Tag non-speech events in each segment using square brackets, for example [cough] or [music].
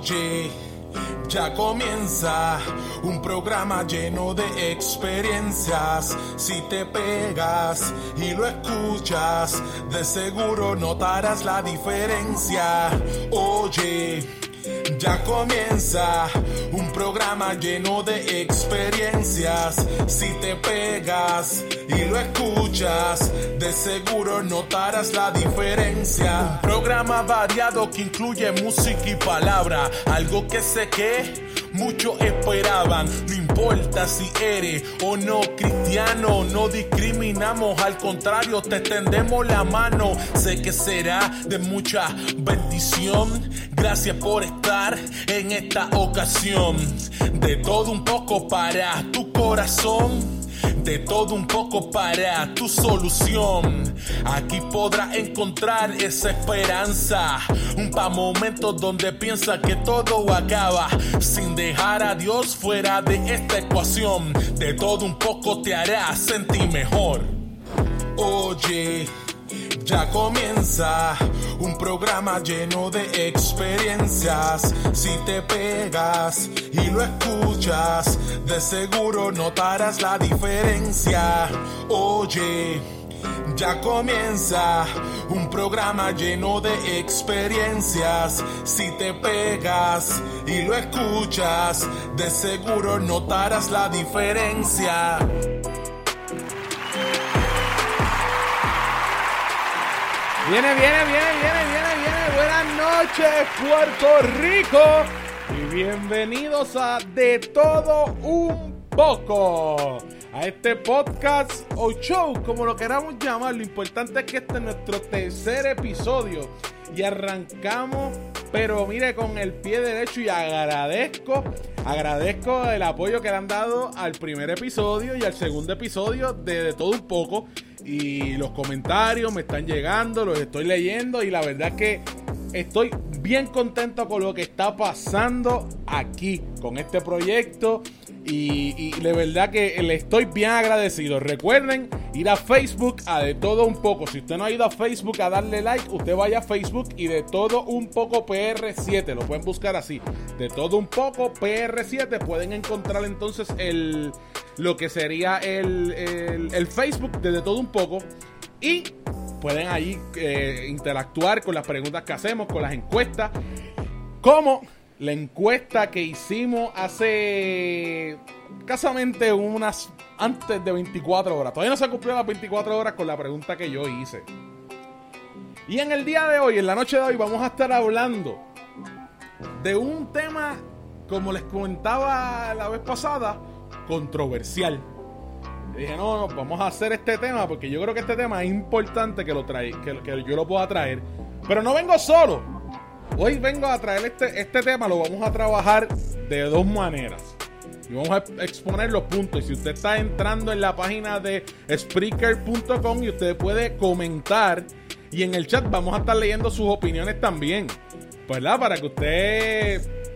Oye, ya comienza un programa lleno de experiencias. Si te pegas y lo escuchas, de seguro notarás la diferencia. Oye, ya comienza un programa lleno de experiencias. Si te pegas y lo escuchas, de seguro notarás la diferencia. Programa variado que incluye música y palabra, algo que sé que muchos esperaban. No importa si eres o no cristiano, no discriminamos, al contrario, te tendemos la mano. Sé que será de mucha bendición. Gracias por estar en esta ocasión. De todo un poco para tu corazón de todo un poco para tu solución. Aquí podrás encontrar esa esperanza. Un pa' momentos donde piensa que todo acaba sin dejar a Dios fuera de esta ecuación. De todo un poco te hará sentir mejor. Oye. Ya comienza un programa lleno de experiencias. Si te pegas y lo escuchas, de seguro notarás la diferencia. Oye, ya comienza un programa lleno de experiencias. Si te pegas y lo escuchas, de seguro notarás la diferencia. Viene, viene, viene, viene, viene, viene. Buenas noches, Puerto Rico. Y bienvenidos a De Todo Un Poco. A este podcast o show, como lo queramos llamar. Lo importante es que este es nuestro tercer episodio. Y arrancamos, pero mire, con el pie derecho y agradezco, agradezco el apoyo que le han dado al primer episodio y al segundo episodio de De Todo Un Poco y los comentarios me están llegando, los estoy leyendo y la verdad que estoy bien contento con lo que está pasando aquí con este proyecto y, de verdad que le estoy bien agradecido. Recuerden ir a Facebook a de todo un poco. Si usted no ha ido a Facebook a darle like, usted vaya a Facebook y de todo un poco PR7. Lo pueden buscar así. De todo un poco PR7. Pueden encontrar entonces el, lo que sería el, el, Facebook de de todo un poco. Y pueden ahí eh, interactuar con las preguntas que hacemos, con las encuestas. Como la encuesta que hicimos hace casamente unas antes de 24 horas. Todavía no se han cumplido las 24 horas con la pregunta que yo hice. Y en el día de hoy, en la noche de hoy, vamos a estar hablando de un tema, como les comentaba la vez pasada, controversial. dije, no, no, vamos a hacer este tema porque yo creo que este tema es importante que, lo trae, que, que yo lo pueda traer. Pero no vengo solo. Hoy vengo a traer este, este tema, lo vamos a trabajar de dos maneras. Y vamos a exponer los puntos. Y si usted está entrando en la página de Spreaker.com y usted puede comentar. Y en el chat vamos a estar leyendo sus opiniones también. ¿Verdad? Para que usted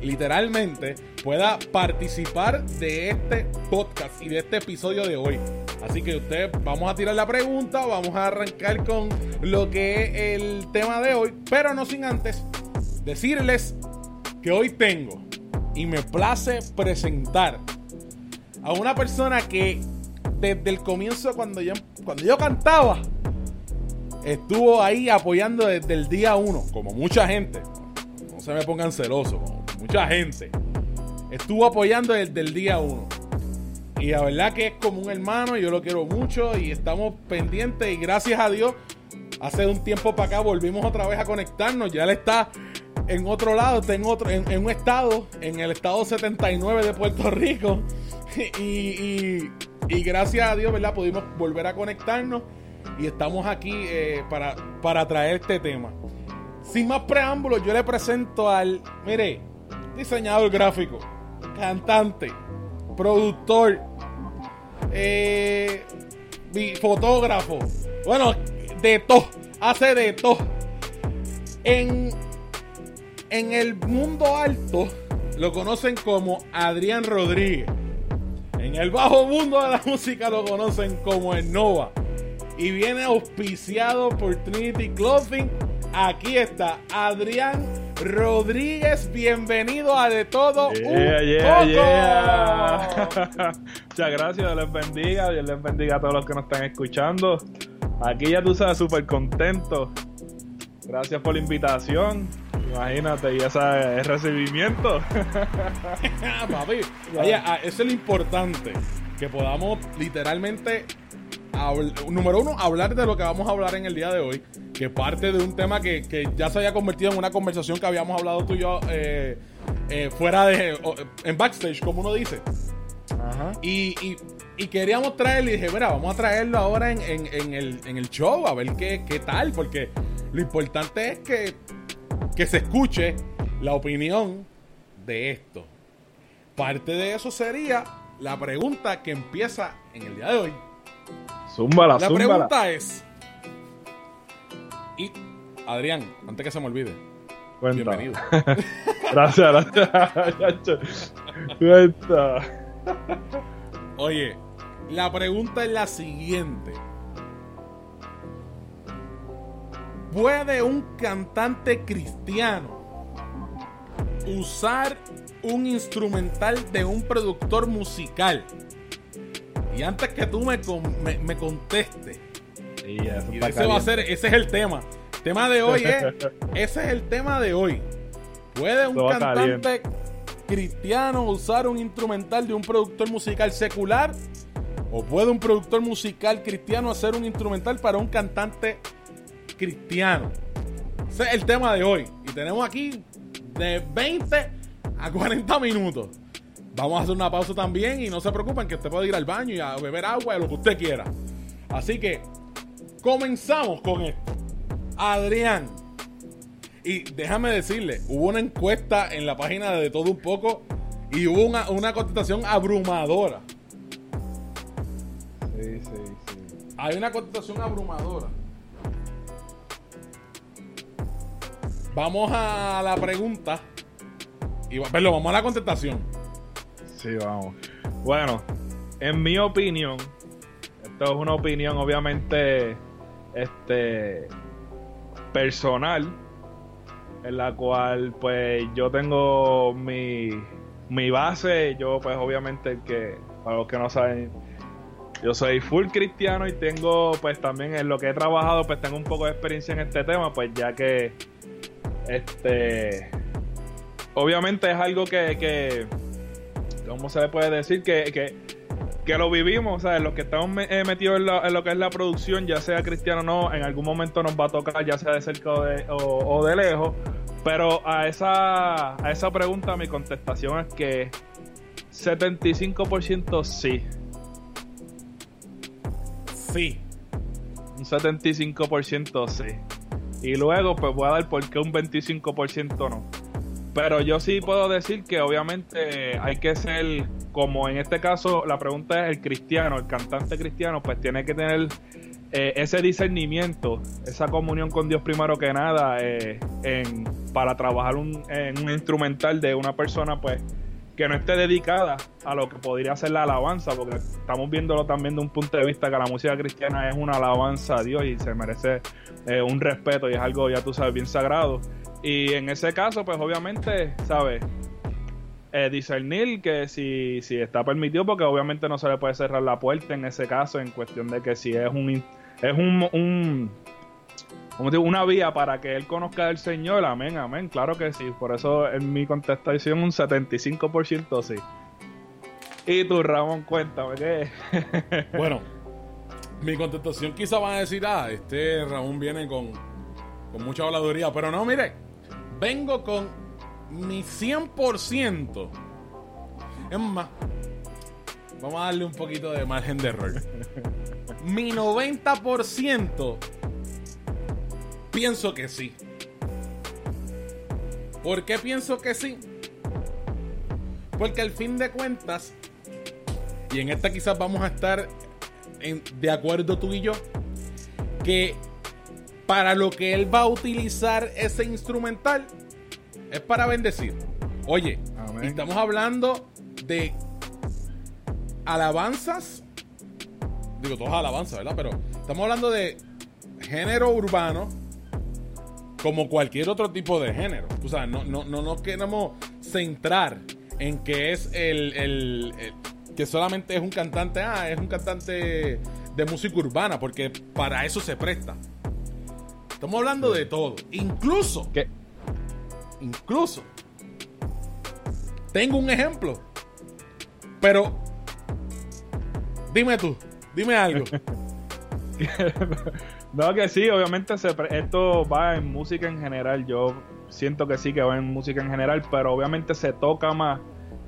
literalmente pueda participar de este podcast y de este episodio de hoy. Así que usted, vamos a tirar la pregunta, vamos a arrancar con lo que es el tema de hoy, pero no sin antes decirles que hoy tengo y me place presentar a una persona que desde el comienzo cuando yo, cuando yo cantaba estuvo ahí apoyando desde el día uno, como mucha gente. No se me pongan celosos, mucha gente. Estuvo apoyando desde el día uno. Y la verdad que es como un hermano, yo lo quiero mucho y estamos pendientes y gracias a Dios, hace un tiempo para acá volvimos otra vez a conectarnos, ya él está en otro lado, está en, otro, en, un estado, en el estado 79 de Puerto Rico. [laughs] Y, gracias a Dios, ¿verdad? Pudimos volver a conectarnos y estamos aquí eh, para, para traer este tema. Sin más preámbulos, yo le presento al, mire, diseñador gráfico, cantante, productor, eh, fotógrafo, bueno, de todo, hace de todo. En, en el mundo alto lo conocen como Adrián Rodríguez. En el bajo mundo de la [laughs] música lo conocen como el. Y viene auspiciado por Trinity Clothing. Aquí está Adrián Rodríguez. Bienvenido a De Todo un [laughs] Muchas gracias, Dios les bendiga, Dios les bendiga a todos los que nos están escuchando. Aquí ya tú sabes, súper contento. Gracias por la invitación. Imagínate, y ese recibimiento. [laughs] [laughs] Papi, oye, eso es lo importante. Que podamos literalmente, número uno, hablar de lo que vamos a hablar en el día de hoy. Que parte de un tema que, ya se había convertido en una conversación que habíamos hablado tú y yo eh, eh, fuera de. en backstage, como uno dice. Ajá. Y, queríamos traerlo y dije, mira, vamos a traerlo ahora en, el, show, a ver qué, qué tal. Porque lo importante es que que se escuche la opinión de esto. Parte de eso sería la pregunta que empieza en el día de hoy. Zúmbala, la pregunta es. Y Adrián, antes que se me olvide. Bienvenido. [laughs] gracias, gracias. Cuenta. Oye, la pregunta es la siguiente. ¿Puede un cantante cristiano usar un instrumental de un productor musical? Y antes que tú me, me, contestes, y ese va a ser, ese es el tema. El tema de hoy es, [laughs] ese es el tema de hoy. ¿Puede un cantante cristiano usar un instrumental de un productor musical secular? ¿O puede un productor musical cristiano hacer un instrumental para un cantante cristiano. Ese es el tema de hoy. Y tenemos aquí de 20 a 40 minutos. Vamos a hacer una pausa también y no se preocupen que usted puede ir al baño y a beber agua, lo que usted quiera. Así que comenzamos con esto. Adrián. Y déjame decirle, hubo una encuesta en la página de todo un poco y hubo una, una contestación abrumadora. Sí, sí, sí. Hay una contestación abrumadora. Vamos a la pregunta. Y, perdón, vamos a la contestación. Sí, vamos. Bueno, en mi opinión, esto es una opinión obviamente este personal en la cual pues yo tengo mi, mi base, yo pues obviamente que para los que no saben yo soy full cristiano y tengo pues también en lo que he trabajado pues tengo un poco de experiencia en este tema pues ya que este. Obviamente es algo que. que ¿Cómo se le puede decir? Que, que, lo vivimos, o los que estamos eh, metidos en, lo que es la producción, ya sea cristiano o no, en algún momento nos va a tocar, ya sea de cerca o de, lejos. Pero a esa, a esa pregunta mi contestación es que 75% sí. Sí. Un 75% sí. Y luego, pues voy a dar por qué un 25% no. Pero yo sí puedo decir que obviamente hay que ser, como en este caso la pregunta es el cristiano, el cantante cristiano, pues tiene que tener eh, ese discernimiento, esa comunión con Dios primero que nada, eh, en, para trabajar un, en un instrumental de una persona, pues que no esté dedicada a lo que podría ser la alabanza, porque estamos viéndolo también de un punto de vista que la música cristiana es una alabanza a Dios y se merece eh, un respeto y es algo, ya tú sabes, bien sagrado. Y en ese caso, pues obviamente, ¿sabes? Eh, discernir que si, si está permitido, porque obviamente no se le puede cerrar la puerta en ese caso, en cuestión de que si es un, es un como digo, una vía para que él conozca al Señor. Amén, amén. Claro que sí. Por eso en mi contestación un 75% sí. Y tú, Ramón, cuéntame qué. [laughs] bueno, mi contestación quizá van a decir, ah, este Ramón viene con, con mucha habladuría. Pero no, mire, vengo con mi 100%. Es más, vamos a darle un poquito de margen de error. mi 90% Pienso que sí. ¿Por qué pienso que sí? Porque al fin de cuentas, y en esta quizás vamos a estar de acuerdo tú y yo, que para lo que él va a utilizar ese instrumental es para bendecir. Oye, estamos hablando de alabanzas, digo todas alabanzas, ¿verdad? Pero estamos hablando de género urbano, como cualquier otro tipo de género. O sea, no, no, no nos queremos centrar en que es el, el, que solamente es un cantante, ah, es un cantante de música urbana, porque para eso se presta. Estamos hablando de todo. Incluso. ¿Qué? Incluso. Tengo un ejemplo. Pero. Dime tú. Dime algo. [laughs] no, que sí, obviamente esto va en música en general. Yo siento que sí que va en música en general, pero obviamente se toca más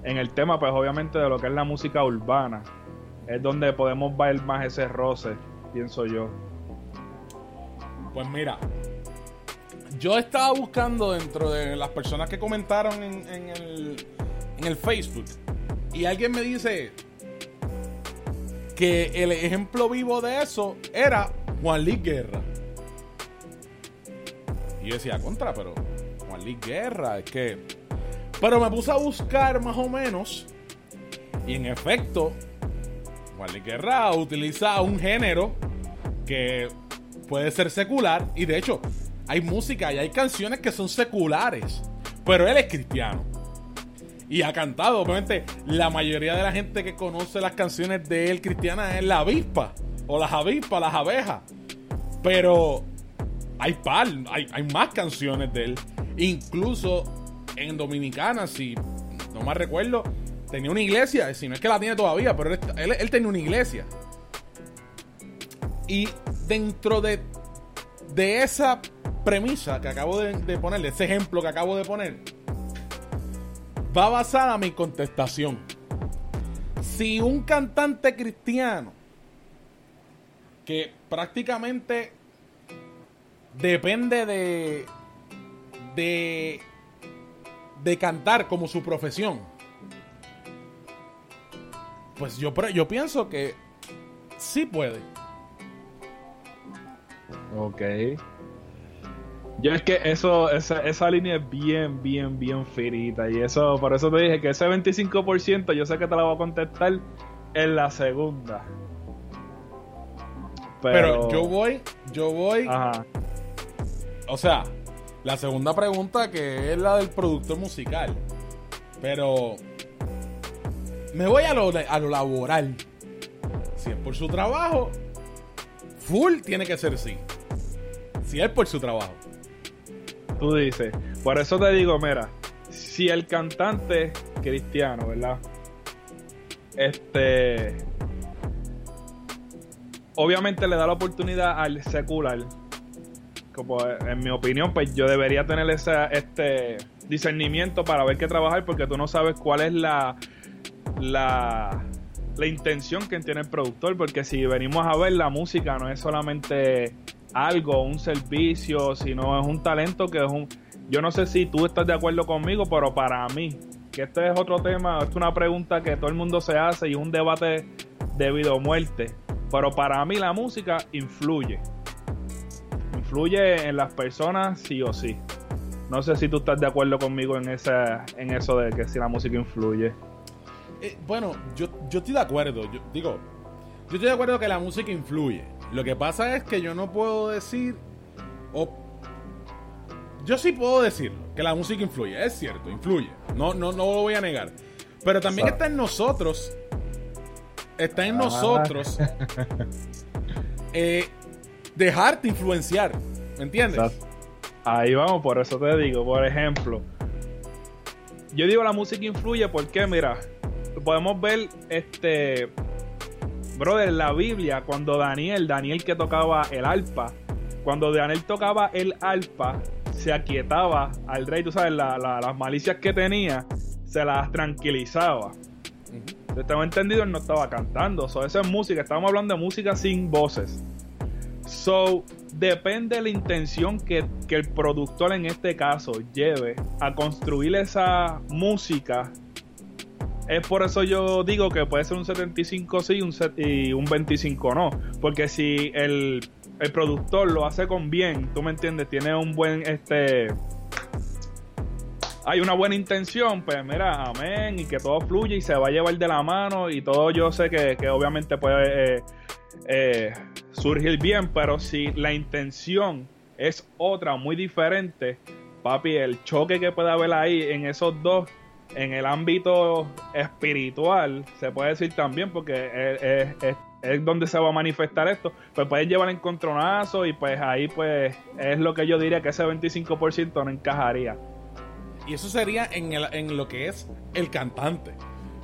en el tema, pues obviamente de lo que es la música urbana. Es donde podemos ver más ese roce, pienso yo. Pues mira, yo estaba buscando dentro de las personas que comentaron en el Facebook y alguien me dice que el ejemplo vivo de eso era Juan Luis Guerra. Y yo decía, contra, pero Juan Luis Guerra, es que... Pero me puse a buscar más o menos y en efecto, Juan Luis Guerra utiliza un género que puede ser secular y de hecho hay música y hay canciones que son seculares, pero él es cristiano. Y ha cantado, obviamente, la mayoría de la gente que conoce las canciones de él cristiana es la avispa, o las avispas, las abejas. Pero hay hay, hay más canciones de él. Incluso en Dominicana, si no más recuerdo, tenía una iglesia, si no es que la tiene todavía, pero él, tenía una iglesia. Y dentro de, de esa premisa que acabo de, de poner, de ese ejemplo que acabo de poner, va basada mi contestación. Si un cantante cristiano que prácticamente depende de de de cantar como su profesión. Pues yo yo pienso que sí puede. Ok. Yo es que eso, esa, esa línea es bien, bien, bien finita. Y eso, por eso te dije que ese 25% yo sé que te la voy a contestar en la segunda. Pero, yo voy, yo voy. Ajá. O sea, la segunda pregunta que es la del productor musical. Pero me voy a lo, a lo laboral. Si es por su trabajo, full tiene que ser sí. Si es por su trabajo. Tú dices. Por eso te digo, mira, si el cantante cristiano, ¿verdad? Este. Obviamente le da la oportunidad al secular. Como en mi opinión, pues yo debería tener ese este discernimiento para ver qué trabajar, porque tú no sabes cuál es la. la la intención que tiene el productor, porque si venimos a ver la música no es solamente algo, un servicio, sino es un talento que es un... Yo no sé si tú estás de acuerdo conmigo, pero para mí, que este es otro tema, es una pregunta que todo el mundo se hace y un debate de vida o muerte, pero para mí la música influye. Influye en las personas sí o sí. No sé si tú estás de acuerdo conmigo en, esa, en eso de que si la música influye. Eh, bueno, yo, yo estoy de acuerdo. Yo digo, yo estoy de acuerdo que la música influye. Lo que pasa es que yo no puedo decir. O, yo sí puedo decir que la música influye. Es cierto, influye. No, no, no lo voy a negar. Pero también está en nosotros. Está en ah. nosotros. [laughs] eh, dejarte influenciar. ¿Me entiendes? Ahí vamos, por eso te digo. Por ejemplo, yo digo la música influye porque, mira, podemos ver este brother, la Biblia, cuando Daniel, Daniel que tocaba el arpa, cuando Daniel tocaba el arpa, se aquietaba al rey, tú sabes, las malicias que tenía, se las tranquilizaba. Estaba entendido, él no estaba cantando. So, eso es música. Estamos hablando de música sin voces. So, depende de la intención que, que, el productor en este caso lleve a construir esa música es por eso yo digo que puede ser un 75 sí un y un 25 no. Porque si el, el productor lo hace con bien, tú me entiendes, tiene un buen este hay una buena intención, pues mira, amén, y que todo fluye y se va a llevar de la mano y todo yo sé que, que obviamente puede eh, eh, surgir bien, pero si la intención es otra muy diferente. Papi, el choque que puede haber ahí en esos dos, en el ámbito espiritual, se puede decir también, porque es, donde se va a manifestar esto, pues pueden llevar encontronazo y pues ahí pues es lo que yo diría que ese 25% no encajaría. Y eso sería en, en lo que es el cantante.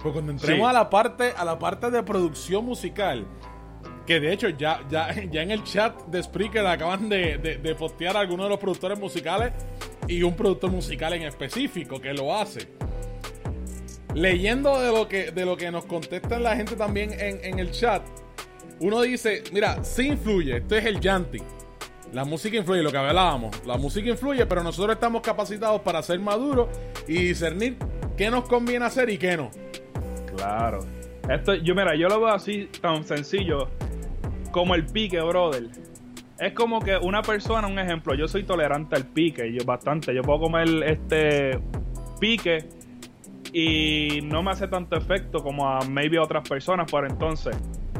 Porque cuando entremos a la parte a la parte de producción musical, que de hecho ya, ya, [laughs] ya en el chat de Spreaker acaban de, de, postear a algunos de los productores musicales y un productor musical en específico que lo hace. Leyendo de lo que, de lo que nos contestan la gente también en, en el chat, uno dice, mira, sí influye, esto es el Yanti. La música influye, lo que hablábamos. La música influye, pero nosotros estamos capacitados para ser maduros y discernir qué nos conviene hacer y qué no. Claro. Esto, yo mira, yo lo veo así tan sencillo como el pique, brother. Es como que una persona, un ejemplo, yo soy tolerante al pique, yo bastante, yo puedo comer este pique y no me hace tanto efecto como a maybe otras personas, por entonces,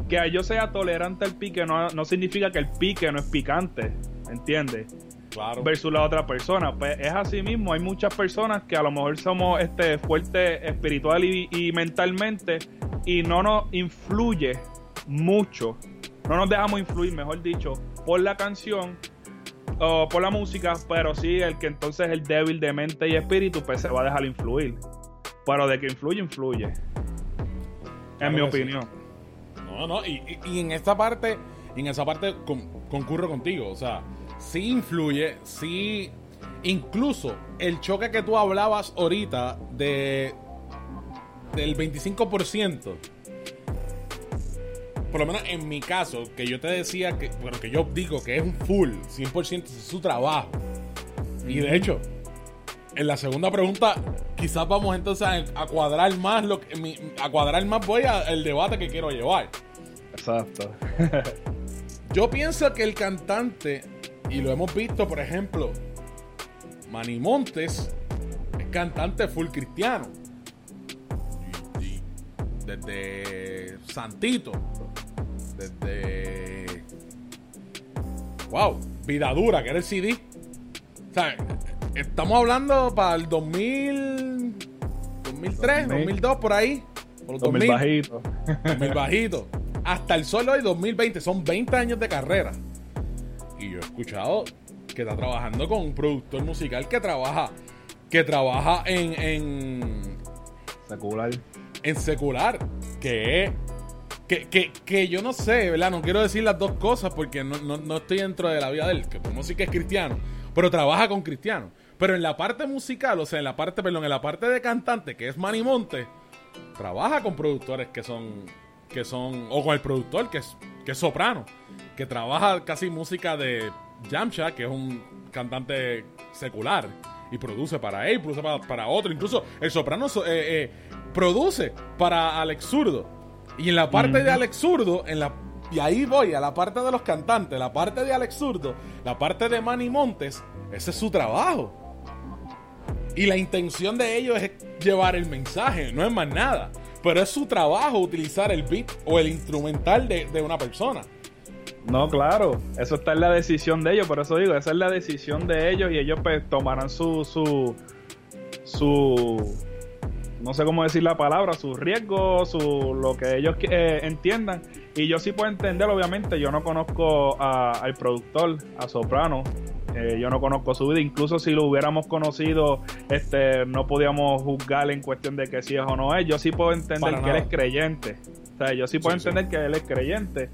que yo sea tolerante al pique no, no significa que el pique no es picante, ¿entiendes? Claro. versus la otra persona. Pues es así mismo, hay muchas personas que a lo mejor somos este fuertes espiritual y, mentalmente y no nos influye mucho, no nos dejamos influir, mejor dicho, por la canción o por la música, pero sí el que entonces es el débil de mente y espíritu, pues se va a dejar influir. Pero de que influye, influye. en mi opinión. No, no, y, en esta parte, en esa parte concurro contigo, o sea, sí influye, sí. Incluso el choque que tú hablabas ahorita de del 25%, por lo menos en mi caso, que yo te decía que, bueno, que yo digo que es un full, 100% es su trabajo. Y de hecho, en la segunda pregunta, quizás vamos entonces a, cuadrar más lo que, a cuadrar más voy al debate que quiero llevar. Exacto. [laughs] yo pienso que el cantante y lo hemos visto, por ejemplo, Manny Montes es cantante full cristiano. desde Santito. Desde. Wow, Vida Dura, que era el CD. O sea, estamos hablando para el 2000. 2003, 2002, por ahí. Por 2000, 2000 bajito. 2000 bajito. Hasta el solo hoy 2020. Son 20 años de carrera. Y yo he escuchado que está trabajando con un productor musical que trabaja, que trabaja en, en secular. En secular, que que, que, yo no sé, ¿verdad? No quiero decir las dos cosas porque no, estoy dentro de la vida de él, que podemos decir que es cristiano, pero trabaja con cristianos. Pero en la parte musical, o sea, en la parte, perdón, en la parte de cantante, que es Manny Monte, trabaja con productores que son, que son, o con el productor que es, que es soprano que trabaja casi música de Yamcha, que es un cantante secular, y produce para él, produce para, otro. Incluso el soprano eh, eh, produce para Alex Zurdo. Y en la parte de Alex Zurdo, en la, y ahí voy, a la parte de los cantantes, la parte de Alex Zurdo, la parte de Manny Montes, ese es su trabajo. Y la intención de ellos es llevar el mensaje, no es más nada. Pero es su trabajo utilizar el beat o el instrumental de, de una persona. No, claro, eso está en la decisión de ellos, por eso digo, esa es la decisión de ellos y ellos pues tomarán su, su, su, no sé cómo decir la palabra, su riesgo, su, lo que ellos eh, entiendan. Y yo sí puedo entender, obviamente, yo no conozco al productor, a Soprano, eh, yo no conozco su vida, incluso si lo hubiéramos conocido, este, no podíamos juzgar en cuestión de que si es o no es. Yo sí puedo entender que él es creyente. O sea, yo sí puedo entender que él es creyente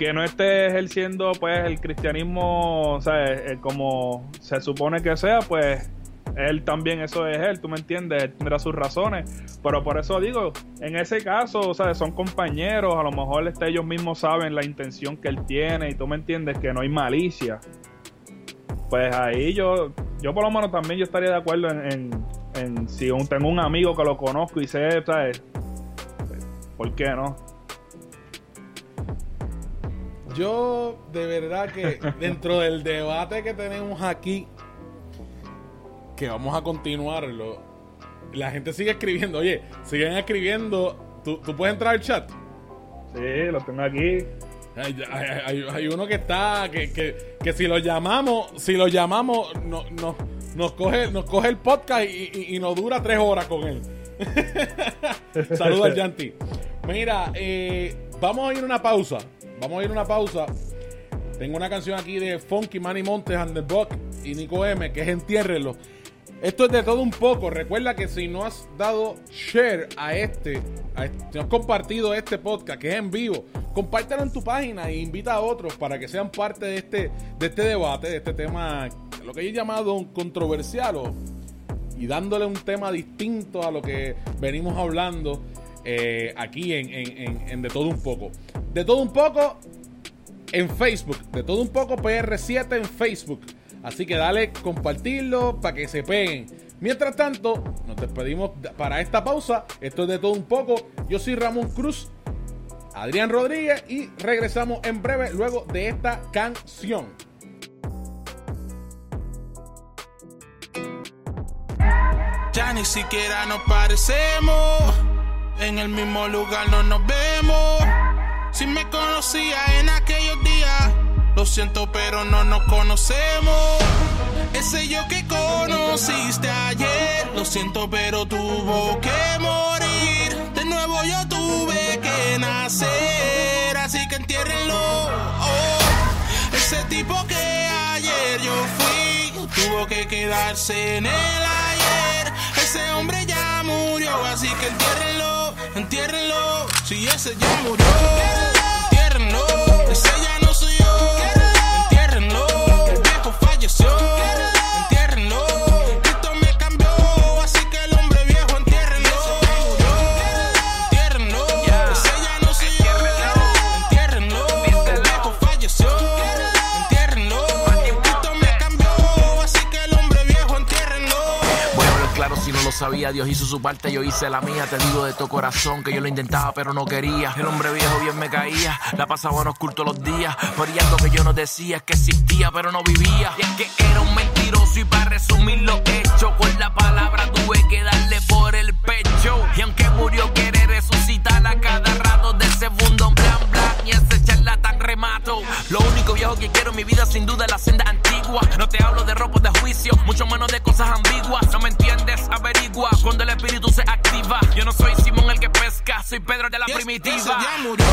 que no esté ejerciendo pues el cristianismo, o sea, eh, como se supone que sea, pues él también eso es él, tú me entiendes, él tendrá sus razones, pero por eso digo, en ese caso, o sea, son compañeros, a lo mejor este, ellos mismos saben la intención que él tiene y tú me entiendes que no hay malicia. Pues ahí yo, yo por lo menos también yo estaría de acuerdo en, en, si tengo un amigo que lo conozco y sé, ¿sabes? ¿Por qué no? Yo, de verdad que [laughs] dentro del debate que tenemos aquí, que vamos a continuarlo, la gente sigue escribiendo. Oye, siguen escribiendo. ¿Tú, puedes entrar al chat? Sí, lo tengo aquí. Hay, uno que está, que, que, que, si lo llamamos, si lo llamamos, no, no, nos, coge, nos coge el podcast y, y, nos dura tres horas con él. [laughs] Saludos al Yanti. Mira, eh, vamos a ir una pausa. Vamos a ir una pausa. Tengo una canción aquí de Funky Manny Montes and the Buck y Nico M, que es Entiérrelo. Esto es de todo un poco. Recuerda que si no has dado share a este, si no has compartido este podcast que es en vivo, compártelo en tu página e invita a otros para que sean parte de este, de este debate, de este tema, lo que he llamado controversial y dándole un tema distinto a lo que venimos hablando eh, aquí en, en De Todo Un Poco. De Todo Un Poco en Facebook, De Todo Un Poco PR7 en Facebook. Así que dale compartirlo para que se peguen. Mientras tanto, nos despedimos para esta pausa. Esto es de todo un poco. Yo soy Ramón Cruz, Adrián Rodríguez y regresamos en breve luego de esta canción. Ya ni siquiera nos parecemos. En el mismo lugar no nos vemos. Si me conocía en aquellos días lo siento, pero no nos conocemos. Ese yo que conociste ayer. Lo siento, pero tuvo que morir. De nuevo yo tuve que nacer. Así que entiérrenlo. Oh, ese tipo que ayer yo fui. Tuvo que quedarse en el ayer. Ese hombre ya murió. Así que entiérrenlo. Entiérrenlo. Si ese ya murió. Entiérrenlo. Ese ya sabía, Dios hizo su parte, yo hice la mía. Te digo de tu corazón que yo lo intentaba, pero no quería. El hombre viejo bien me caía, la pasaba en oculto los días. Por algo que yo no decía que existía, pero no vivía. Y es que era un mentiroso y para resumir lo hecho, con la palabra tuve que darle por el pecho. Y aunque murió, quiere resucitar a cada rato Lo único viejo que quiero en mi vida sin duda es la senda antigua. No te hablo de ropa de juicio, mucho menos de cosas ambiguas. No me entiendes, averigua cuando el espíritu se activa. Yo no soy Simón el que pesca, soy Pedro de la primitiva. Ese ya murió.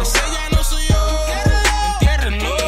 Ese ya no soy yo.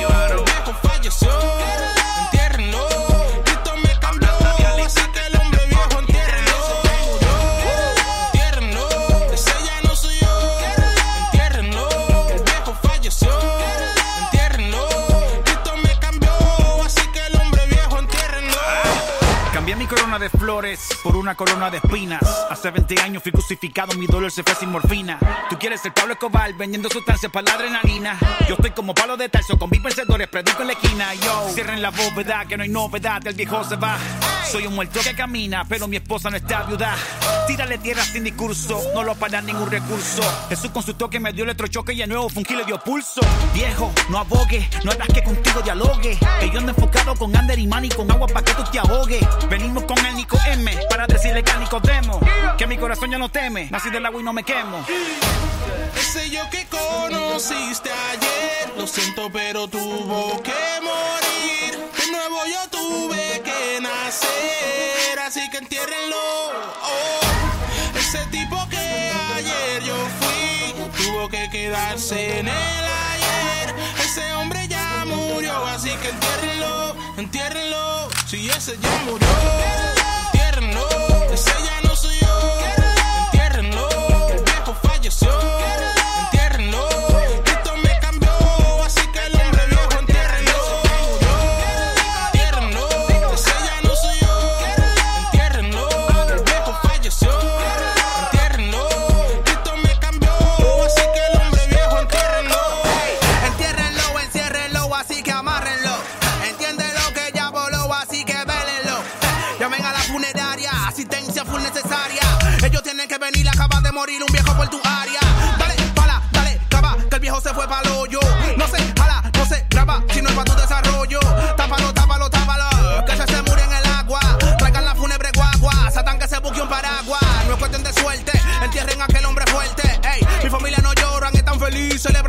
De flores por una corona de espinas. Hace 20 años fui crucificado, mi dolor se fue sin morfina. Tú quieres ser Pablo Escobar vendiendo sustancias para la adrenalina. Yo estoy como Pablo de Tarso con mis vencedores, predico en la esquina. Yo cierren la bóveda, que no hay novedad, el viejo se va. Soy un muerto que camina, pero mi esposa no está viuda. Tírale tierra sin discurso, no lo para ningún recurso. Jesús con su toque me dio electrochoque y el nuevo funky le dio pulso. Viejo, no abogue, no hagas que contigo dialogue. Que yo ando enfocado con Ander y Manny con agua para que tú te ahogues. Venimos con el Nico M para decirle que al Nicodemo que mi corazón ya no teme. Nací del agua y no me quemo. Ese yo que conociste ayer, lo siento, pero tuvo que morir. De nuevo yo tuve que nacer, así que entiérrenlo. Oh, ese tipo que ayer yo fui, tuvo que quedarse en el ayer. Ese hombre ya murió, así que entiérrenlo, entiérrenlo. Si ese ya murió.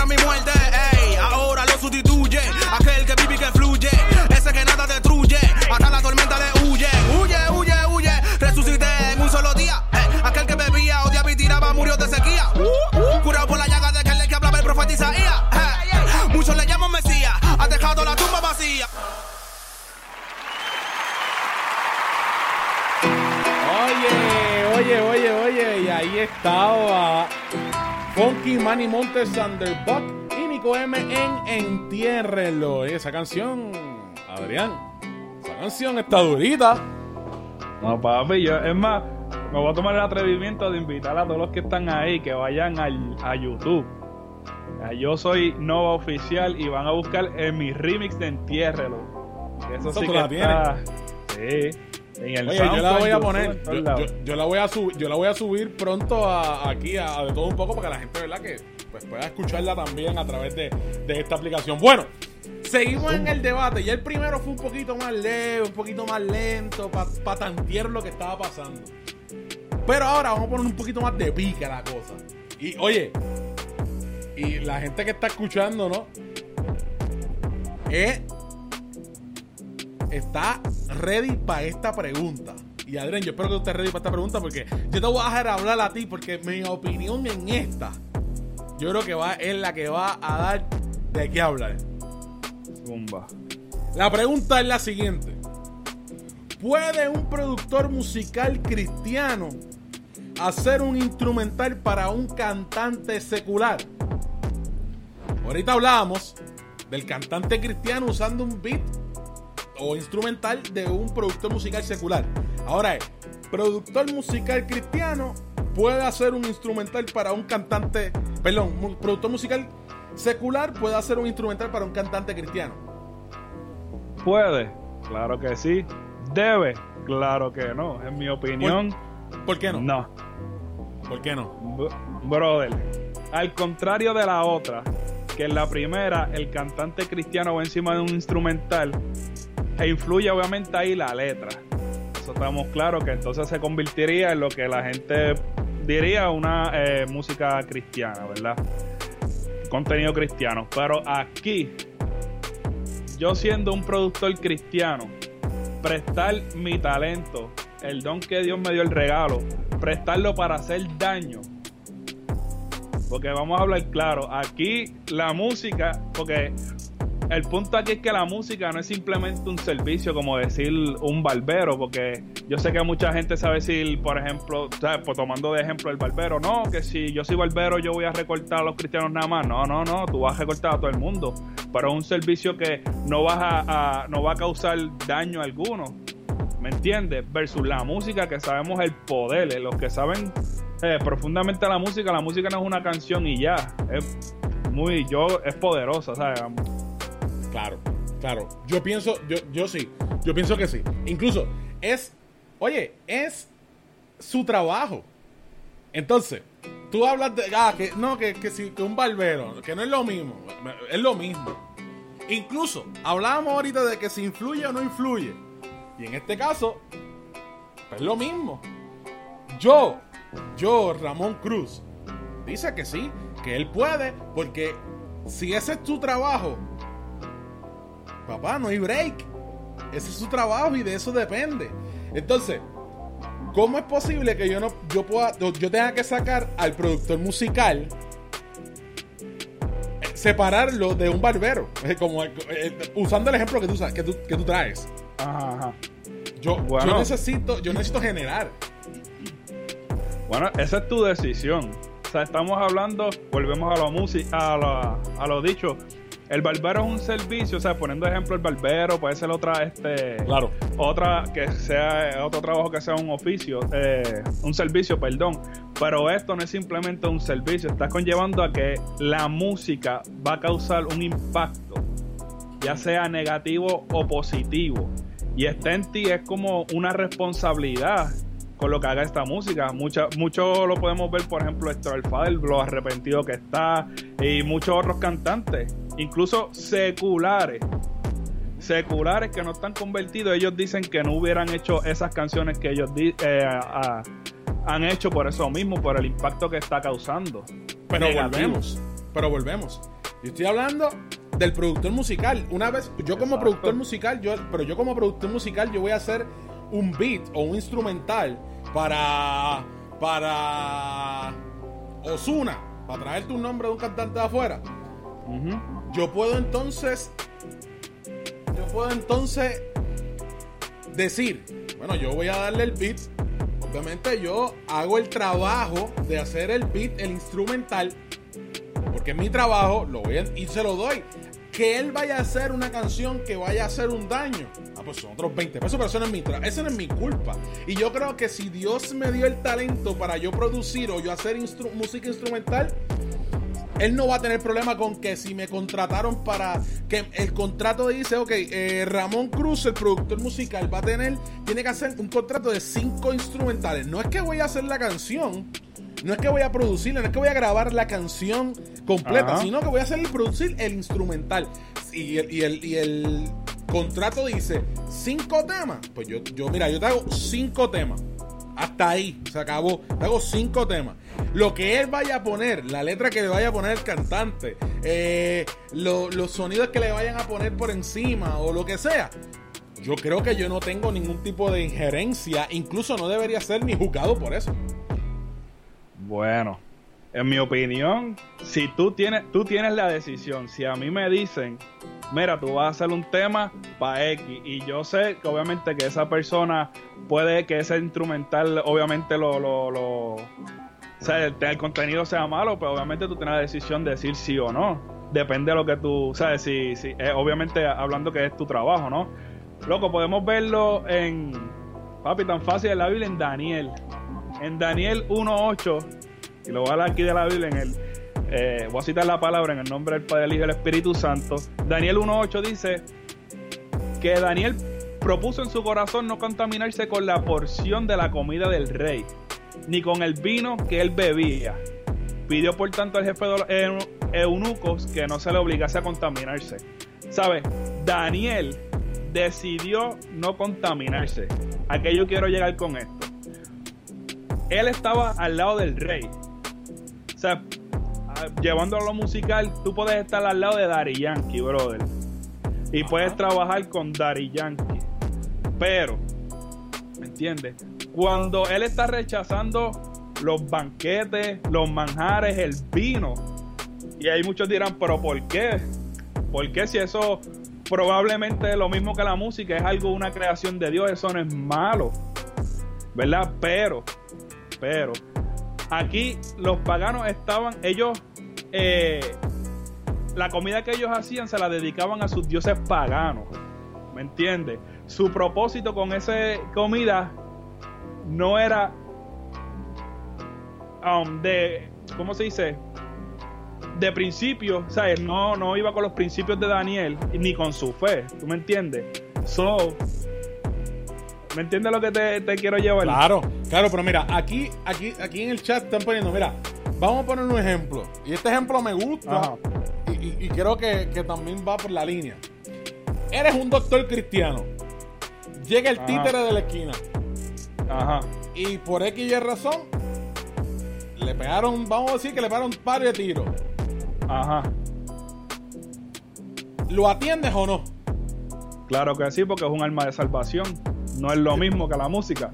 mi muerte Funky Manny Montes Thunderbuck y Nico M en Entiérrelo. Esa canción, Adrián, esa canción está durita. No, papi, yo, es más, me voy a tomar el atrevimiento de invitar a todos los que están ahí que vayan al, a YouTube. Yo soy Nova Oficial y van a buscar en mi remix de Entiérrelo. Eso, Eso sí tú que la está. Sí. Oye, yo la voy a poner, yo, lados. yo- yo la voy a subir, yo la voy a subir pronto a- aquí a, a de todo un poco para que la gente, ¿verdad? Que pues, pueda escucharla también a través de, de esta aplicación. Bueno, seguimos en el debate. Ya el primero fue un poquito más leve, un poquito más lento, para tantear lo que estaba pasando. Pero ahora vamos a poner un poquito más de pica la cosa. Y oye, y la gente que está escuchando, ¿no? Eh, está ready para esta pregunta. Y Adrián, yo espero que tú estés ready para esta pregunta porque yo te voy a dejar hablar a ti porque mi opinión en esta, yo creo que va, es la que va a dar de qué hablar. Zumba. La pregunta es la siguiente. ¿Puede un productor musical cristiano hacer un instrumental para un cantante secular? Ahorita hablábamos del cantante cristiano usando un beat o instrumental de un productor musical secular. Ahora es, productor musical cristiano puede hacer un instrumental para un cantante, perdón, productor musical secular puede hacer un instrumental para un cantante cristiano. ¿Puede? Claro que sí. ¿Debe? Claro que no. En mi opinión, ¿Por qué no? no. ¿Por qué no? B- brother, al contrario de la otra, que en la primera el cantante cristiano va encima de un instrumental e influye obviamente ahí la letra. Eso estamos claros que entonces se convertiría en lo que la gente diría una eh, música cristiana, ¿verdad? Contenido cristiano. Pero aquí, yo siendo un productor cristiano, prestar mi talento, el don que Dios me dio el regalo, prestarlo para hacer daño. Porque vamos a hablar claro, aquí la música, porque el punto aquí es que la música no es simplemente un servicio como decir un barbero, porque yo sé que mucha gente sabe decir, por ejemplo, ¿sabes? Pues tomando de ejemplo el barbero, no, que si yo soy barbero yo voy a recortar a los cristianos nada más, no, no, no, tú vas a recortar a todo el mundo, pero es un servicio que no, vas a, a- no va a causar daño alguno, ¿me entiendes? Versus la música que sabemos el poder, eh, los que saben eh, profundamente la música, la música no es una canción y ya, es muy, yo, es poderosa, ¿sabes? Claro, claro. Yo pienso, yo, yo sí, yo pienso que sí. Incluso es, oye, es su trabajo. Entonces, tú hablas de, ah, que no, que, que, si, que un barbero, que no es lo mismo, es lo mismo. Incluso, hablábamos ahorita de que si influye o no influye. Y en este caso, pues es lo mismo. Yo, yo, Ramón Cruz, dice que sí, que él puede, porque si ese es tu trabajo, papá, no hay break. Ese es su trabajo y de eso depende. Entonces, ¿cómo es posible que yo no yo pueda yo tenga que sacar al productor musical eh, separarlo de un barbero, como eh, usando el ejemplo que tú que tú, que tú traes. Ajá, ajá. Yo, Bueno. yo necesito yo necesito generar. Bueno, esa es tu decisión. O sea, estamos hablando, volvemos a lo música, a lo, a lo dicho. El barbero es un servicio, o sea, poniendo ejemplo el barbero, puede ser otra, este, Claro. otra que sea otro trabajo que sea un oficio, eh, un servicio, perdón. Pero esto no es simplemente un servicio, está conllevando a que la música va a causar un impacto, ya sea negativo o positivo. Y está en ti, es como una responsabilidad con lo que haga esta música. Mucha, mucho lo podemos ver, por ejemplo, Héctor el Fader, lo arrepentido que está, y muchos otros cantantes, incluso seculares. Seculares que no están convertidos, ellos dicen que no hubieran hecho esas canciones que ellos eh, a- han hecho por eso mismo, por el impacto que está causando. Pero Negativo. volvemos. Pero volvemos. Yo estoy hablando del productor musical. Una vez, yo como Exacto. productor musical, yo, pero yo como productor musical, yo voy a hacer un beat o un instrumental para. para. Osuna. Para traerte un nombre de un cantante de afuera. Ujú. Yo puedo entonces. Yo puedo entonces decir. Bueno, yo voy a darle el beat. obviamente yo hago el trabajo de hacer el beat, el instrumental, porque es mi trabajo, lo voy y se lo doy. Que él vaya a hacer una canción que vaya a hacer un daño. Ah, pues son otros 20 pesos, pero eso no es mi Eso no es mi culpa. Y yo creo que si Dios me dio el talento para yo producir o yo hacer música instrumental, él no va a tener problema con que si me contrataron para que el contrato dice, ok, eh, Ramón Cruz, el productor musical, va a tener, tiene que hacer un contrato de cinco instrumentales. No es que voy a hacer la canción, no es que voy a producirla, no es que voy a grabar la canción completa, sino que voy a hacer el producir el instrumental. Y el, y el, y el contrato dice cinco temas. Pues yo, yo, mira, yo te hago cinco temas. Hasta ahí, se acabó. Hago cinco temas. Lo que él vaya a poner, la letra que le vaya a poner el cantante, eh, los sonidos que le vayan a poner por encima o lo que sea. Yo creo que yo no tengo ningún tipo de injerencia, incluso no debería ser ni juzgado por eso. Bueno, en mi opinión, si tú tienes, tú tienes la decisión, si a mí me dicen, mira, tú vas a hacer un tema para X, y yo sé que obviamente que esa persona puede que ese instrumental, obviamente lo, lo, lo o sea, el, contenido sea malo, pero obviamente tú tienes la decisión de decir sí o no. Depende de lo que tú, sabes, si, si eh, obviamente hablando que es tu trabajo, ¿no? Loco, podemos verlo en, papi, tan fácil en la Biblia, en Daniel. En Daniel 1.8, y lo voy a hablar aquí de la Biblia, en el, eh, voy a citar la palabra en el nombre del Padre, del Hijo y del Espíritu Santo. Daniel 1.8 dice que Daniel propuso en su corazón no contaminarse con la porción de la comida del rey ni con el vino que él bebía. Pidió por tanto al jefe de los eunucos que no se le obligase a contaminarse. ¿Sabes? Daniel decidió no contaminarse. ¿A qué yo quiero llegar con esto? Él estaba al lado del rey. O sea, llevándolo a lo musical, tú puedes estar al lado de Dari Yankee, brother. Y puedes trabajar con Dari Yankee. Pero, ¿me entiendes? Cuando él está rechazando los banquetes, los manjares, el vino. Y ahí muchos dirán, pero ¿por qué? ¿Por qué si eso probablemente es lo mismo que la música, es algo, una creación de Dios, eso no es malo? ¿Verdad? Pero, pero, aquí los paganos estaban, ellos, eh, la comida que ellos hacían se la dedicaban a sus dioses paganos. ¿Me entiendes? Su propósito con esa comida no era um, de, ¿cómo se dice? De principio, ¿sabes? No, no iba con los principios de Daniel ni con su fe, ¿tú me entiendes? So, ¿me entiendes lo que te, quiero llevar? Claro, claro, pero mira, aquí, aquí, aquí en el chat están poniendo, mira, vamos a poner un ejemplo. Y este ejemplo me gusta y, creo que, también va por la línea. Eres un doctor cristiano. Llega el títere de la esquina Ajá. Y por X y razón, le pegaron, vamos a decir que le pegaron un par de tiros. Ajá. ¿Lo atiendes o no? Claro que sí, porque es un arma de salvación. No es lo mismo que la música.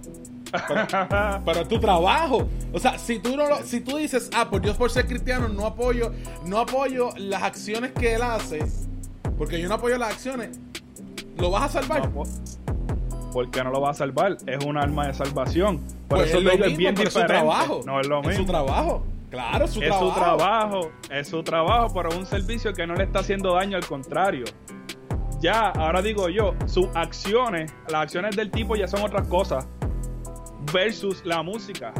Pero, es tu trabajo. O sea, si tú no lo, si tú dices, ah, por Dios por ser cristiano, no apoyo, no apoyo las acciones que él hace, porque yo no apoyo las acciones, ¿lo vas a salvar? ¿por qué no lo va a salvar? Es un arma de salvación. Por pues eso es, es bien diferente. Es su trabajo. No es lo mismo. Es su trabajo. Claro, es su es trabajo. su trabajo. Es su trabajo, pero un servicio que no le está haciendo daño, al contrario. Ya, ahora digo yo, sus acciones, las acciones del tipo ya son otras cosas. Versus la música.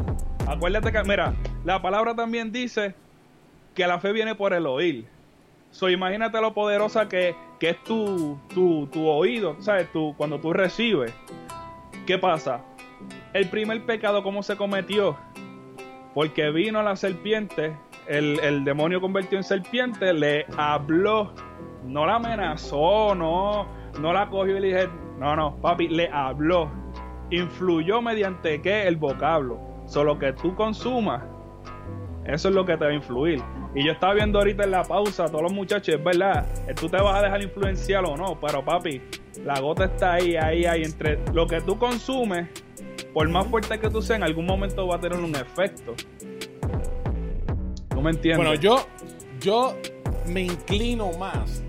Acuérdate que, mira, la palabra también dice que la fe viene por el oír. So, imagínate lo poderosa que, es tu, tu, tu oído, ¿sabes? Tu, cuando tú recibes. ¿Qué pasa? El primer pecado, ¿cómo se cometió? Porque vino la serpiente, el, el demonio convirtió en serpiente, le habló, no la amenazó, no, no la cogió y le dije, no, no, papi, le habló. Influyó mediante qué? El vocablo. Solo que tú consumas, eso es lo que te va a influir. Y yo estaba viendo ahorita en la pausa, todos los muchachos, es verdad, eh, tú te vas a dejar influenciar o no, pero papi, la gota está ahí, ahí, ahí, entre lo que tú consumes, por más fuerte que tú seas, en algún momento va a tener un efecto. ¿Tú me entiendes? Bueno, yo, yo me inclino más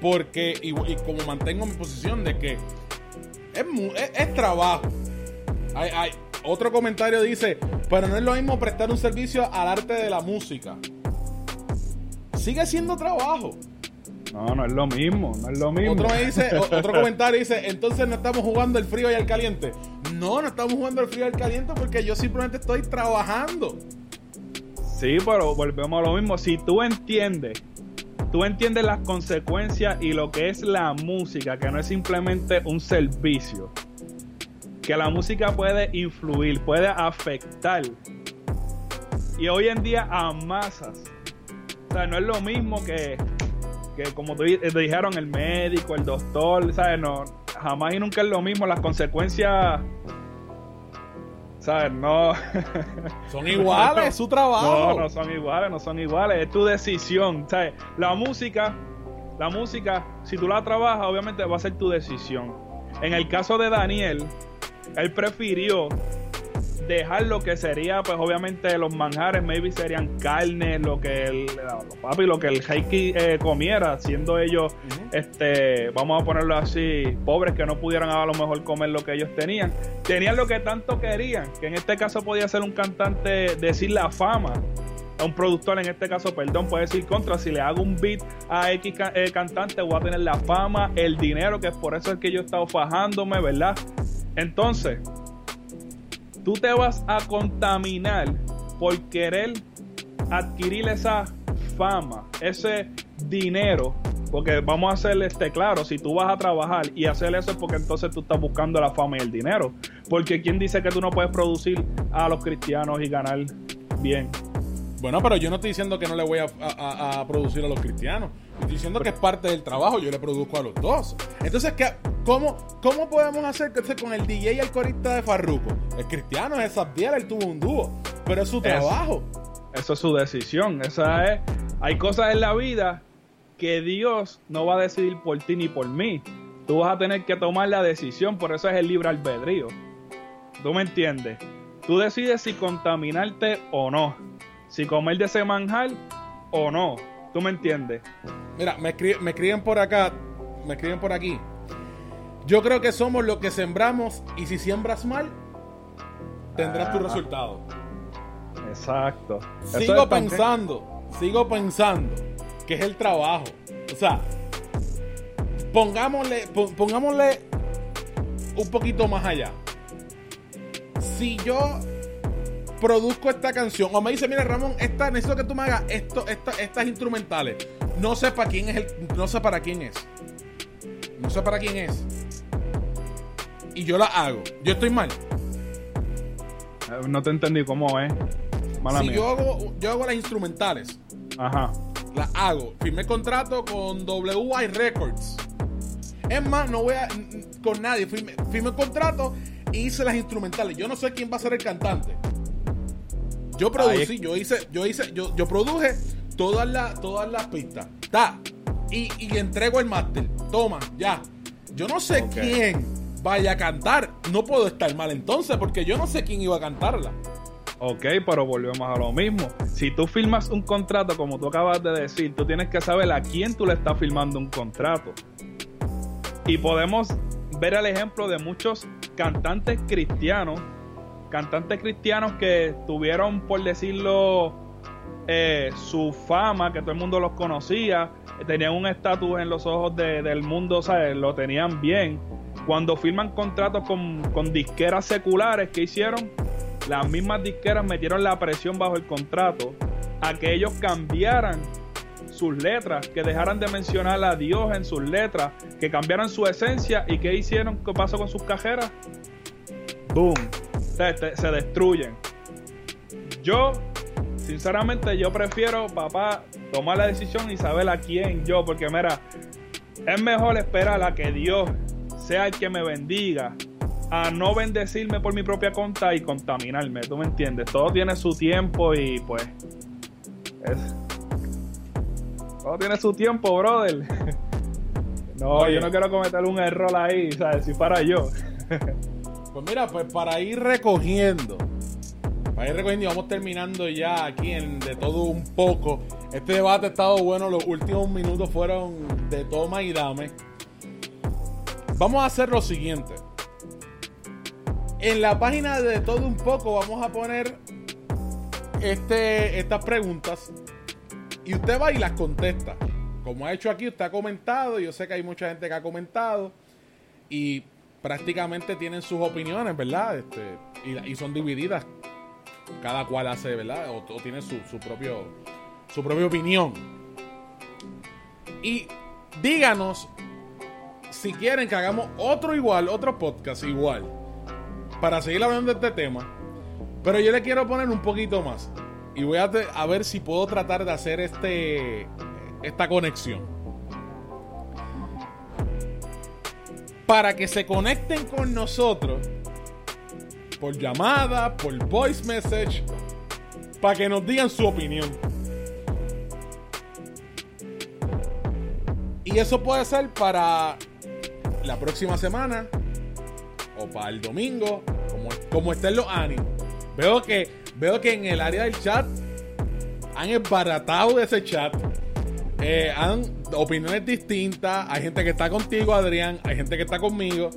porque, y, como mantengo mi posición de que es, es, trabajo. Hay, hay, otro comentario dice, pero no es lo mismo prestar un servicio al arte de la música. Sigue siendo trabajo. No, no es lo mismo, no es lo mismo. Otro, dice, otro [laughs] comentario dice, entonces no estamos jugando el frío y el caliente. No, no estamos jugando el frío y el caliente porque yo simplemente estoy trabajando. Sí, pero volvemos a lo mismo. Si tú entiendes, tú entiendes las consecuencias y lo que es la música, que no es simplemente un servicio, que la música puede influir, puede afectar. Y hoy en día a masas. O sea, no es lo mismo que que como te, dijeron, el médico, el doctor, ¿sabes? No, jamás y nunca es lo mismo, las consecuencias, ¿sabes? No. [laughs] Son iguales, es su trabajo. No, no son iguales, no son iguales, es tu decisión, ¿sabes? La música, la música, si tú la trabajas, obviamente va a ser tu decisión. En el caso de Daniel, él prefirió dejar lo que sería, pues obviamente los manjares, maybe serían carne, lo que el papi, lo que el heiki eh, comiera, siendo ellos, este, vamos a ponerlo así, pobres que no pudieran a lo mejor comer lo que ellos tenían. Tenían lo que tanto querían, que en este caso podía ser un cantante, decir la fama, a un productor, en este caso, perdón, puede decir contra, si le hago un beat a X eh, cantante, voy a tener la fama, el dinero, que es por eso es que yo he estado fajándome, ¿verdad? Entonces, tú te vas a contaminar por querer adquirir esa fama, ese dinero. Porque vamos a hacer este claro, si tú vas a trabajar y hacer eso es porque entonces tú estás buscando la fama y el dinero. Porque ¿quién dice que tú no puedes producir a los cristianos y ganar bien? Bueno, pero yo no estoy diciendo que no le voy a, producir a los cristianos. Diciendo que es parte del trabajo. Yo le produzco a los dos. Entonces, ¿qué, cómo, ¿cómo podemos hacer que con el DJ y el corista de Farruko? El cristiano es Abdiel, él tuvo un dúo. Pero es su trabajo. Eso, es su decisión. Esa es. Hay cosas en la vida que Dios no va a decidir por ti ni por mí. Tú vas a tener que tomar la decisión. Por eso es el libre albedrío. ¿Tú me entiendes? Tú decides si contaminarte o no si comer de ese manjar o no. ¿Tú me entiendes? Mira, me, me escriben por acá, me escriben por aquí. Yo creo que somos lo que sembramos y si siembras mal, tendrás tu ah. resultado. Exacto. Sigo pensando, sigo pensando que es el trabajo. O sea, pongámosle, pongámosle un poquito más allá. Si yo produzco esta canción. O me dice, mira Ramón, esta, necesito que tú me hagas esto, estas instrumentales. No sé para quién es el. No sé para quién es. No sé para quién es. Y yo la hago. Yo estoy mal. Eh, no te entendí cómo es. si Yo, hago, yo hago las instrumentales. Ajá. Las hago. Firmé contrato con WI Records. Es más, no voy a. con nadie. Firmé, firmé contrato y hice las instrumentales. Yo no sé quién va a ser el cantante. Yo producí, yo hice, yo hice, yo, yo produje todas las, todas las pistas. Ta. Y, y entrego el máster. Toma, ya. Yo no sé quién vaya a cantar. No puedo estar mal entonces, porque yo no sé quién iba a cantarla. Ok, pero volvemos a lo mismo. Si tú firmas un contrato, como tú acabas de decir, tú tienes que saber a quién tú le estás firmando un contrato. Y podemos ver el ejemplo de muchos cantantes cristianos cantantes cristianos que tuvieron, por decirlo, eh, su fama, que todo el mundo los conocía, tenían un estatus en los ojos del mundo, ¿sabes? Lo tenían bien. Cuando firman contratos con, con disqueras seculares, ¿qué hicieron? Las mismas disqueras metieron la presión bajo el contrato a que ellos cambiaran sus letras, que dejaran de mencionar a Dios en sus letras, que cambiaran su esencia y ¿qué hicieron? ¿Qué pasó con sus cajeras? ¡Boom! Se, destruyen. Yo, sinceramente, yo prefiero, papá, tomar la decisión y saber a quién yo, porque mira, es mejor esperar a que Dios sea el que me bendiga, a no bendecirme por mi propia cuenta y contaminarme, ¿tú me entiendes? Todo tiene su tiempo y pues... todo tiene su tiempo, brother. [laughs] No, yo no quiero cometer un error ahí, ¿sabes? Si para yo. [laughs] Pues mira, pues para ir recogiendo, para ir recogiendo vamos terminando ya aquí en de todo un poco. Este debate ha estado bueno, los últimos minutos fueron de toma y dame. Vamos a hacer lo siguiente. en la página de todo un poco vamos a poner este, estas preguntas y usted va y las contesta. Como ha hecho aquí, usted ha comentado, yo sé que hay mucha gente que ha comentado y prácticamente tienen sus opiniones, ¿verdad? Este, y, son divididas. Cada cual hace, ¿verdad? O, tiene su, su, propio, su propia opinión. Y díganos si quieren que hagamos otro igual, otro podcast igual, para seguir hablando de este tema. Pero yo le quiero poner un poquito más. Y voy a, a ver si puedo tratar de hacer este esta conexión. Para que se conecten con nosotros por llamada, por voice message, para que nos digan su opinión. Y eso puede ser para la próxima semana o para el domingo, como, como estén los ánimos. Veo que, veo que en el área del chat han embaratado ese chat. Eh, han opiniones distintas. Hay gente que está contigo, Adrián. Hay gente que está conmigo.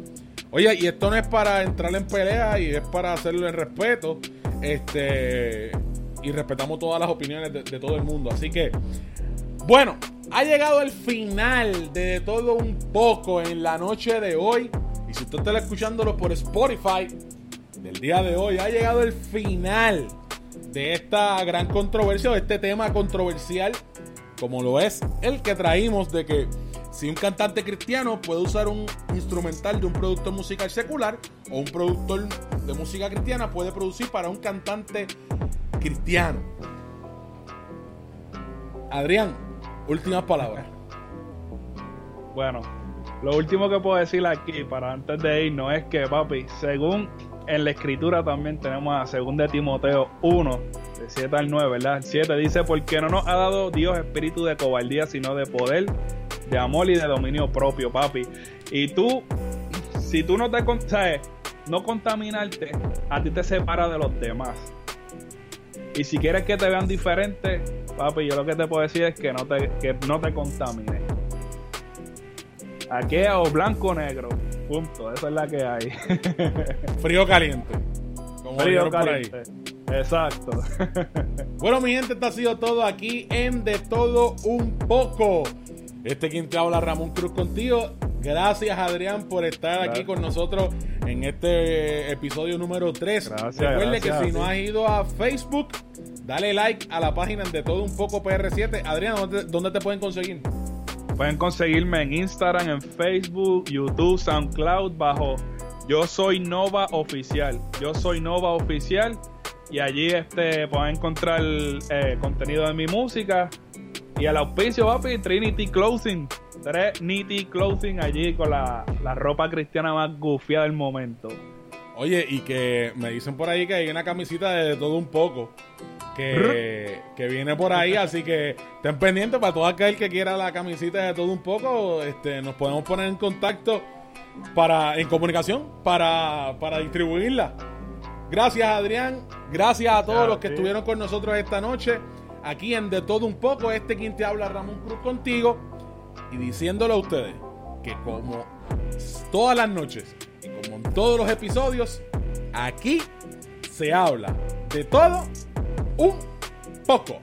Oye, y esto no es para entrar en pelea y es para hacerlo en respeto. Este. Y respetamos todas las opiniones de, todo el mundo. Así que, bueno, ha llegado el final de todo un poco en la noche de hoy. Y si usted está escuchándolo por Spotify, del día de hoy, ha llegado el final de esta gran controversia, de este tema controversial como lo es el que traímos de que si un cantante cristiano puede usar un instrumental de un productor musical secular o un productor de música cristiana puede producir para un cantante cristiano. Adrián, últimas palabras. Bueno, lo último que puedo decir aquí para antes de irnos es que, papi, según en la escritura también tenemos a 2 de Timoteo 1, de 7 al 9, ¿verdad? El 7 dice, porque no nos ha dado Dios espíritu de cobardía, sino de poder, de amor y de dominio propio, papi. Y tú, si tú no te sabes, no contaminarte, a ti te separa de los demás. Y si quieres que te vean diferente, papi, yo lo que te puedo decir es que no te, que no te contamines. Aquí o blanco o negro. Punto. Esa es la que hay. [laughs] Frío caliente. Frío caliente. Exacto. [laughs] bueno, mi gente, esto ha sido todo aquí en De Todo Un Poco. Este quien te habla, Ramón Cruz, contigo. Gracias, Adrián, por estar aquí con nosotros en este episodio número 3. Gracias, Recuerde que si no has ido a Facebook, dale like a la página de Todo Un Poco PR7. Adrián, ¿dónde te pueden conseguir? Pueden conseguirme en Instagram, en Facebook, YouTube, SoundCloud, bajo Yo Soy Nova Oficial. Yo Soy Nova Oficial y allí este, pueden encontrar eh, contenido de mi música. Y al auspicio, papi, Trinity Clothing. Trinity Clothing allí con la, ropa cristiana más gufia del momento. Oye, y que me dicen por ahí que hay una camisita de todo un poco que, que viene por ahí, así que estén pendientes para todo aquel que quiera la camisita de todo un poco, este, nos podemos poner en contacto para en comunicación para, para distribuirla. Gracias, Adrián. Gracias a todos los que estuvieron con nosotros esta noche. Aquí en De Todo Un Poco, este quien te habla, Ramón Cruz, contigo. Y diciéndole a ustedes que como todas las noches como en todos los episodios, aquí se habla de todo un poco.